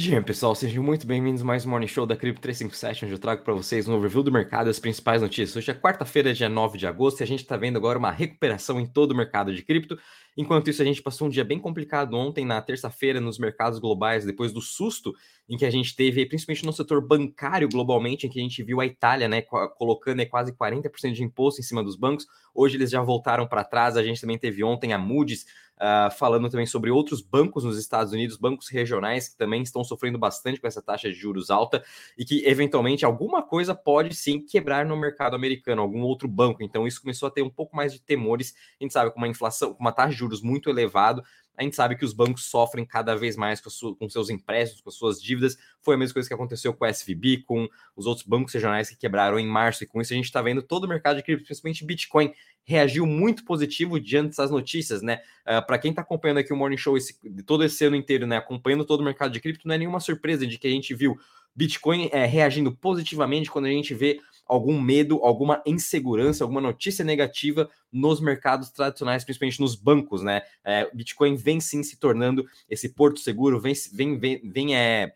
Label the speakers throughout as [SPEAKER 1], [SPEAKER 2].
[SPEAKER 1] Dia, pessoal, sejam muito bem-vindos mais um Morning Show da Cripto 357, onde eu trago para vocês um overview do mercado e as principais notícias. Hoje é quarta-feira, dia 9 de agosto, e a gente está vendo agora uma recuperação em todo o mercado de cripto. Enquanto isso, a gente passou um dia bem complicado ontem, na terça-feira, nos mercados globais, depois do susto em que a gente teve, principalmente no setor bancário globalmente, em que a gente viu a Itália né, colocando quase 40% de imposto em cima dos bancos. Hoje eles já voltaram para trás. A gente também teve ontem a Moody's Uh, falando também sobre outros bancos nos Estados Unidos, bancos regionais que também estão sofrendo bastante com essa taxa de juros alta e que eventualmente alguma coisa pode sim quebrar no mercado americano, algum outro banco. Então isso começou a ter um pouco mais de temores. A gente sabe com uma inflação, com uma taxa de juros muito elevado, a gente sabe que os bancos sofrem cada vez mais com, com, seus empréstimos, com suas dívidas. Foi a mesma coisa que aconteceu com o SVB, com os outros bancos regionais que quebraram em março. E com isso a gente está vendo todo o mercado de cripto, principalmente Bitcoin, reagiu muito positivo diante dessas notícias, né? Uh, ah, Para quem está acompanhando aqui o Morning Show esse, todo esse ano inteiro, né? Acompanhando todo o mercado de cripto, não é nenhuma surpresa de que a gente viu Bitcoin é, reagindo positivamente quando a gente vê algum medo, alguma insegurança, alguma notícia negativa nos mercados tradicionais, principalmente nos bancos, né? É, Bitcoin vem sim se tornando esse porto seguro, vem, vem, vem, vem é,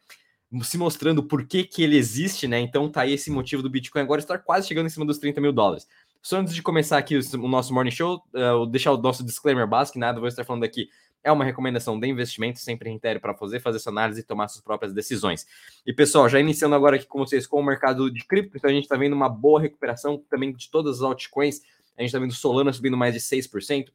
[SPEAKER 1] se mostrando por que, que ele existe, né? Então tá aí esse motivo do Bitcoin agora estar quase chegando em cima dos 30 mil dólares. Só antes de começar aqui o, nosso morning show, uh, deixar o nosso disclaimer básico, nada, vou estar falando aqui é uma recomendação de investimento, sempre reitere para fazer, fazer essa análise e tomar suas próprias decisões. E pessoal, já iniciando agora aqui com vocês com o mercado de cripto, então a gente está vendo uma boa recuperação também de todas as altcoins. A gente está vendo Solana subindo mais de 6%,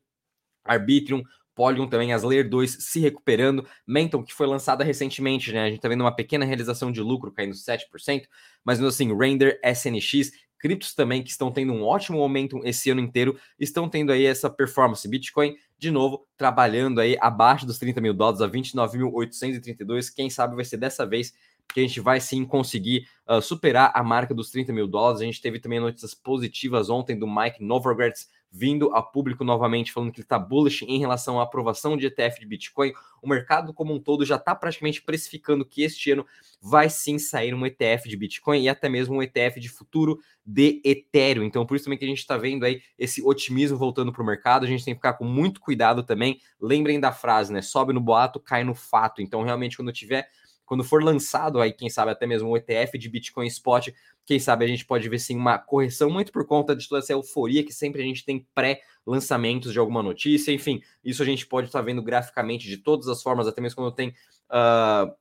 [SPEAKER 1] Arbitrum, Polygon também, as Layer 2 se recuperando, Menton, que foi lançada recentemente, né? A gente está vendo uma pequena realização de lucro caindo 7%, mas assim, Render, SNX criptos também que estão tendo um ótimo momento esse ano inteiro, estão tendo aí essa performance. Bitcoin, de novo, trabalhando aí abaixo dos 30 mil dólares, a 29.832. Quem sabe vai ser dessa vez que a gente vai sim conseguir uh, superar a marca dos 30 mil dólares. A gente teve também notícias positivas ontem do Mike Novogratz, vindo a público novamente, falando que ele está bullish em relação à aprovação de ETF de Bitcoin. O mercado como um todo já está praticamente precificando que este ano vai sim sair um ETF de Bitcoin e até mesmo um ETF de futuro de Ethereum. Então, por isso também que a gente está vendo aí esse otimismo voltando para o mercado. A gente tem que ficar com muito cuidado também. Lembrem da frase, né? Sobe no boato, cai no fato. Então, realmente, quando tiver quando for lançado aí, quem sabe até mesmo o ETF de Bitcoin Spot, quem sabe a gente pode ver sim uma correção muito por conta de toda essa euforia que sempre a gente tem pré-lançamentos de alguma notícia, enfim, isso a gente pode estar tá vendo graficamente de todas as formas, até mesmo quando tem uh,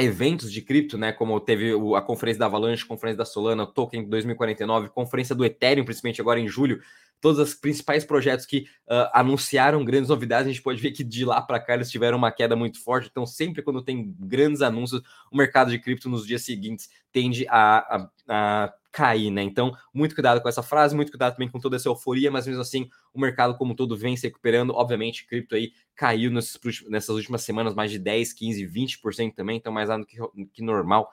[SPEAKER 1] eventos de cripto, né, como teve a conferência da Avalanche, conferência da Solana, Token 2049, conferência do Ethereum, principalmente agora em julho, todos os principais projetos que uh, anunciaram grandes novidades, a gente pode ver que de lá para cá eles tiveram uma queda muito forte. Então, sempre quando tem grandes anúncios, o mercado de cripto nos dias seguintes tende a, a, a cair, né? Então, muito cuidado com essa frase, muito cuidado também com toda essa euforia, mas mesmo assim, o mercado como todo vem se recuperando. Obviamente, cripto aí caiu nesses, nessas últimas semanas mais de 10, 15, 20% também, então mais nada que, que normal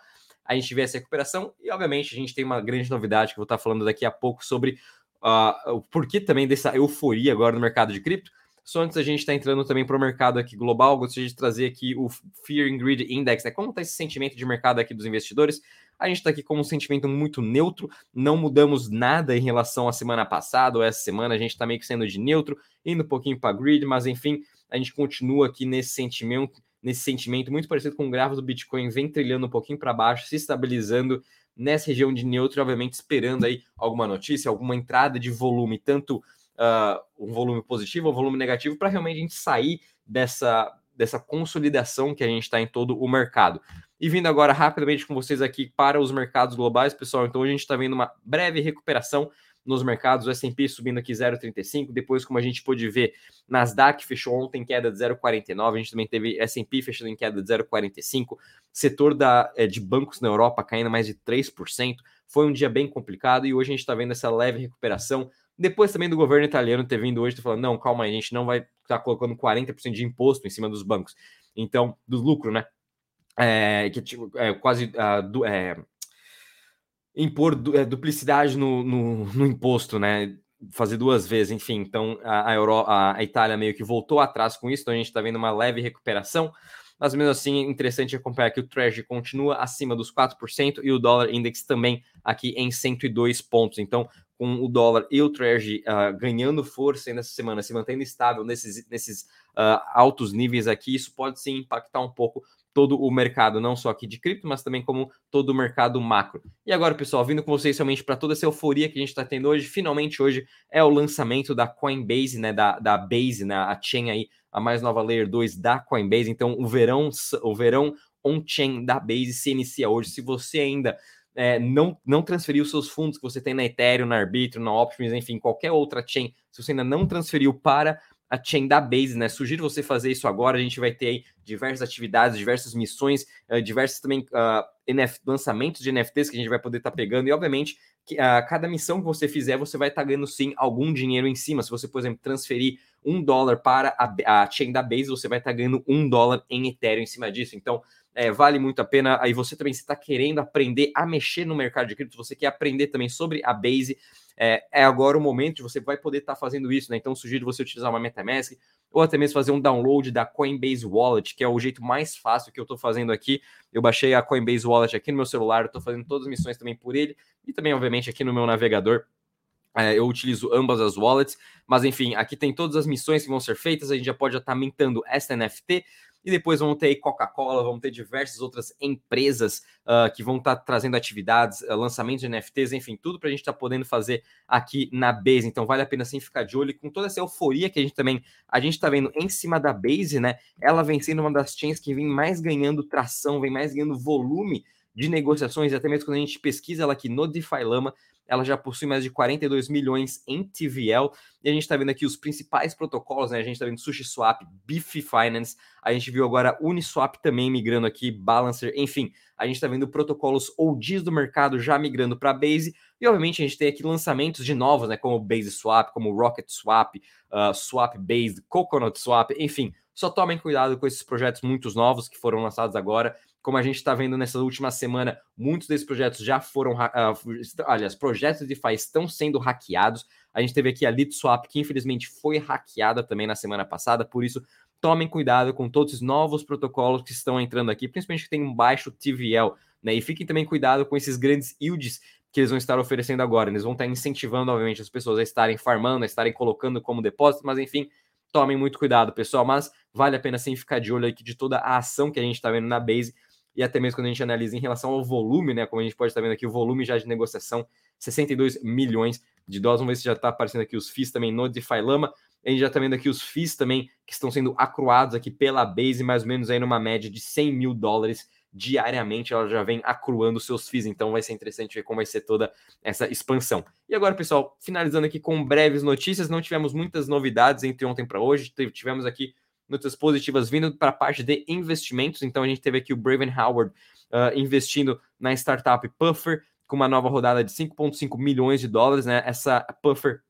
[SPEAKER 1] a gente vê essa recuperação e, obviamente, a gente tem uma grande novidade que eu vou estar falando daqui a pouco sobre o porquê também dessa euforia agora no mercado de cripto. Só antes a gente está entrando também para o mercado aqui global, gostaria de trazer aqui o Fear and Greed Index, né? Como está esse sentimento de mercado aqui dos investidores? A gente está aqui com um sentimento muito neutro, não mudamos nada em relação à semana passada ou essa semana, a gente está meio que sendo de neutro, indo um pouquinho para greed, mas enfim, a gente continua aqui nesse sentimento, nesse sentimento muito parecido com o gráfico do Bitcoin, vem trilhando um pouquinho para baixo, se estabilizando nessa região de neutro, obviamente esperando aí alguma notícia, alguma entrada de volume, tanto uh, um volume positivo ou um volume negativo, para realmente a gente sair dessa, dessa consolidação que a gente está em todo o mercado. E vindo agora rapidamente com vocês aqui para os mercados globais, pessoal, então a gente está vendo uma breve recuperação nos mercados, o S&P subindo aqui 0,35, depois como a gente pôde ver, Nasdaq fechou ontem em queda de 0,49, a gente também teve S&P fechando em queda de 0,45, setor da, é, de bancos na Europa caindo mais de 3%, foi um dia bem complicado e hoje a gente está vendo essa leve recuperação, depois também do governo italiano ter vindo hoje, tá falando, não, calma aí, a gente não vai estar tá colocando 40% de imposto em cima dos bancos, então, do lucro, né, é, que tipo, é, quase uh, do, é, impor é, duplicidade no, no, no, imposto, né? Fazer duas vezes, enfim. Então a, a, Euro, a, Itália meio que voltou atrás com isso, então a gente está vendo uma leve recuperação. Mas mesmo assim, interessante acompanhar que o Treasury continua acima dos 4% e o dólar index também aqui em 102 pontos. Então, com o dólar e o Treasury uh, ganhando força nessa semana, se mantendo estável nesses, nesses uh, altos níveis aqui, isso pode sim impactar um pouco todo o mercado, não só aqui de cripto, mas também como todo o mercado macro. E agora, pessoal, vindo com vocês realmente para toda essa euforia que a gente está tendo hoje, finalmente hoje é o lançamento da Coinbase, né, da, da Base, né, a chain aí, a mais nova Layer 2 da Coinbase. Então, o verão, o verão on-chain da Base se inicia hoje. Se você ainda é, não, não transferiu seus fundos que você tem na Ethereum, na Arbitrum, na Optimus, enfim, qualquer outra chain, se você ainda não transferiu para a chain da Base, né? Sugiro você fazer isso agora. A gente vai ter aí diversas atividades, diversas missões, uh, diversos também uh, ah, NF, lançamentos de NFTs que a gente vai poder estar tá pegando. E, obviamente, que, uh, cada missão que você fizer, você vai estar tá ganhando sim algum dinheiro em cima. Se você, por exemplo, transferir um dólar para a, a chain da Base, você vai estar tá ganhando um dólar em Ethereum em cima disso. Então, é, vale muito a pena. Aí você também está querendo aprender a mexer no mercado de cripto, você quer aprender também sobre a Base é, é agora o momento de você vai poder estar tá fazendo isso, né? Então sugiro você utilizar uma MetaMask ou até mesmo fazer um download da Coinbase Wallet, que é o jeito mais fácil que eu estou fazendo aqui. Eu baixei a Coinbase Wallet aqui no meu celular, estou fazendo todas as missões também por ele e também, obviamente, aqui no meu navegador. É, eu utilizo ambas as wallets, mas enfim, aqui tem todas as missões que vão ser feitas. A gente já pode estar tá mintando esta NFT. E depois vamos ter Coca-Cola, vamos ter diversas outras empresas uh, que vão estar tá trazendo atividades, uh, lançamentos de NFTs, enfim, tudo para a gente estar tá podendo fazer aqui na Base. Então vale a pena sim ficar de olho com toda essa euforia que a gente também a gente está vendo em cima da Base, né? Ela vem sendo uma das chains que vem mais ganhando tração, vem mais ganhando volume de negociações, e até mesmo quando a gente pesquisa ela aqui no DeFi Lama, ela já possui mais de 42 milhões em TVL, e a gente está vendo aqui os principais protocolos, né? A gente está vendo SushiSwap, Biff Finance, a gente viu agora Uniswap também migrando aqui, Balancer, enfim, a gente está vendo protocolos OGs do mercado já migrando para Base, e obviamente a gente tem aqui lançamentos de novos, né? Como Base Swap, como Rocket Swap, uh, Swap Based, Coconut Swap, enfim, só tomem cuidado com esses projetos muito novos que foram lançados agora. Como a gente está vendo nessa última semana, muitos desses projetos já foram. Uh, aliás, projetos de DeFi estão sendo hackeados. A gente teve aqui a LeadSwap, que infelizmente foi hackeada também na semana passada, por isso tomem cuidado com todos os novos protocolos que estão entrando aqui, principalmente que tem um baixo TVL, né? E fiquem também cuidado com esses grandes yields que eles vão estar oferecendo agora. Eles vão estar incentivando, obviamente, as pessoas a estarem farmando, a estarem colocando como depósito, mas enfim, tomem muito cuidado, pessoal. Mas vale a pena sim ficar de olho aqui de toda a ação que a gente está vendo na base e até mesmo quando a gente analisa em relação ao volume, né? Como a gente pode estar vendo aqui, o volume já de negociação, 62 milhões de dólares. Vamos ver se já está aparecendo aqui os FIIs também no DeFi Lama. A gente já está vendo aqui os FIIs também que estão sendo acruados aqui pela Base, mais ou menos aí numa média de 100 mil dólares diariamente. Ela já vem acruando seus FIIs, então vai ser interessante ver como vai ser toda essa expansão. E agora, pessoal, finalizando aqui com breves notícias, não tivemos muitas novidades entre ontem para hoje. Tivemos aqui notícias positivas vindo para a parte de investimentos. Então a gente teve aqui o Braven Howard uh, investindo na startup Puffer com uma nova rodada de 5,5 milhões de dólares. Né? Essa Puffer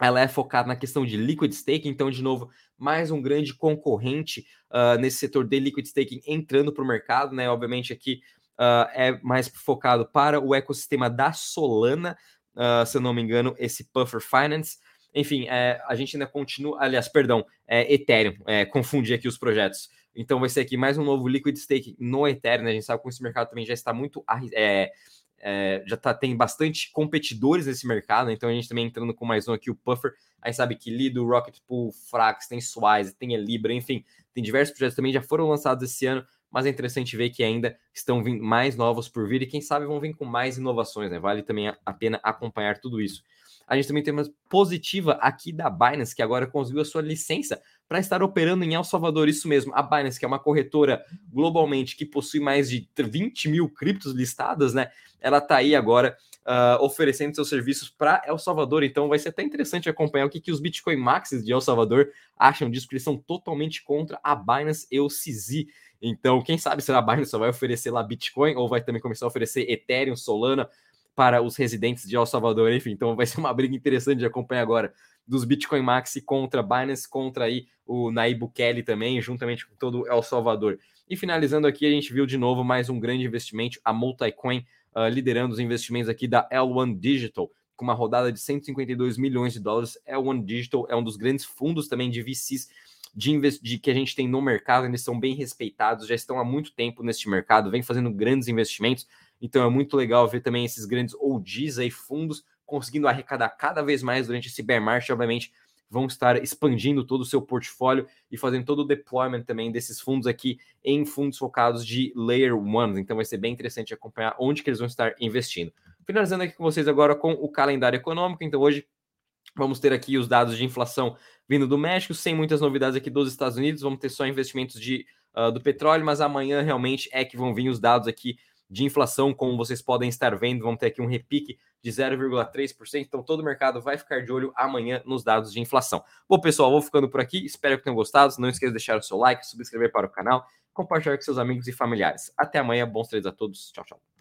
[SPEAKER 1] ela é focada na questão de liquid staking, então, de novo, mais um grande concorrente uh, nesse setor de liquid staking entrando para o mercado, né? Obviamente, aqui uh, é mais focado para o ecossistema da Solana, uh, se eu não me engano, esse Puffer Finance. Enfim, é, a gente ainda continua. Aliás, perdão, é Ethereum, é, confundi aqui os projetos. Então vai ser aqui mais um novo liquid stake no Ethereum. Né? A gente sabe que esse mercado também já está muito. É, é, já tá, tem bastante competidores nesse mercado, né? então a gente também entrando com mais um aqui, o Puffer. Aí sabe que Lido, Rocket Pool, Frax, tem Swize, tem a Libra, enfim, tem diversos projetos também já foram lançados esse ano, mas é interessante ver que ainda estão vindo mais novos por vir e quem sabe vão vir com mais inovações, né? Vale também a pena acompanhar tudo isso. A gente também tem uma positiva aqui da Binance, que agora conseguiu a sua licença para estar operando em El Salvador. Isso mesmo, a Binance, que é uma corretora globalmente que possui mais de 20 mil criptos listadas, né? Ela está aí agora uh, oferecendo seus serviços para El Salvador. Então vai ser até interessante acompanhar o que, que os Bitcoin Maxes de El Salvador acham disso, porque eles são totalmente contra a Binance e o CZ. Então, quem sabe se a Binance só vai oferecer lá Bitcoin ou vai também começar a oferecer Ethereum, Solana, para os residentes de El Salvador, enfim, então vai ser uma briga interessante de acompanhar agora dos Bitcoin Maxi contra Binance, contra aí o Naib Bukele também, juntamente com todo El Salvador. E finalizando aqui, a gente viu de novo mais um grande investimento, a Multicoin uh, liderando os investimentos aqui da L1 Digital, com uma rodada de 152 milhões de dólares. L1 Digital é um dos grandes fundos também de VCs de, de, que a gente tem no mercado, eles são bem respeitados, já estão há muito tempo neste mercado, vem fazendo grandes investimentos. Então é muito legal ver também esses grandes OGs aí, fundos, conseguindo arrecadar cada vez mais durante esse bear market, obviamente vão estar expandindo todo o seu portfólio e fazendo todo o deployment também desses fundos aqui em fundos focados de Layer 1. Então vai ser bem interessante acompanhar onde que eles vão estar investindo. Finalizando aqui com vocês agora com o calendário econômico. Então hoje vamos ter aqui os dados de inflação vindo do México, sem muitas novidades aqui dos Estados Unidos. Vamos ter só investimentos de, uh, do petróleo, mas amanhã realmente é que vão vir os dados aqui de inflação, como vocês podem estar vendo, vamos ter aqui um repique de 0,3%. Então, todo o mercado vai ficar de olho amanhã nos dados de inflação. Bom, pessoal, vou ficando por aqui. Espero que tenham gostado. Não esqueça de deixar o seu like, subscrever para o canal, compartilhar com seus amigos e familiares. Até amanhã. Bons trades a todos. Tchau, tchau.